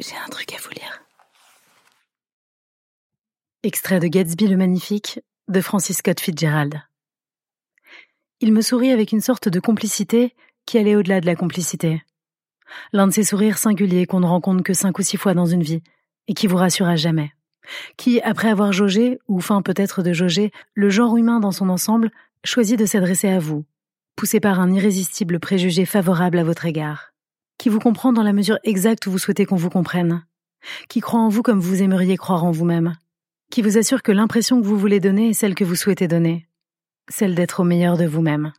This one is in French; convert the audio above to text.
J'ai un truc à vous lire. Extrait de Gatsby le Magnifique de Francis Scott Fitzgerald. Il me sourit avec une sorte de complicité qui allait au-delà de la complicité. L'un de ces sourires singuliers qu'on ne rencontre que cinq ou six fois dans une vie et qui vous rassure à jamais. Qui, après avoir jaugé, ou fin peut-être de jauger, le genre humain dans son ensemble, choisit de s'adresser à vous, poussé par un irrésistible préjugé favorable à votre égard. Qui vous comprend dans la mesure exacte où vous souhaitez qu'on vous comprenne. Qui croit en vous comme vous aimeriez croire en vous-même. Qui vous assure que l'impression que vous voulez donner est celle que vous souhaitez donner. Celle d'être au meilleur de vous-même.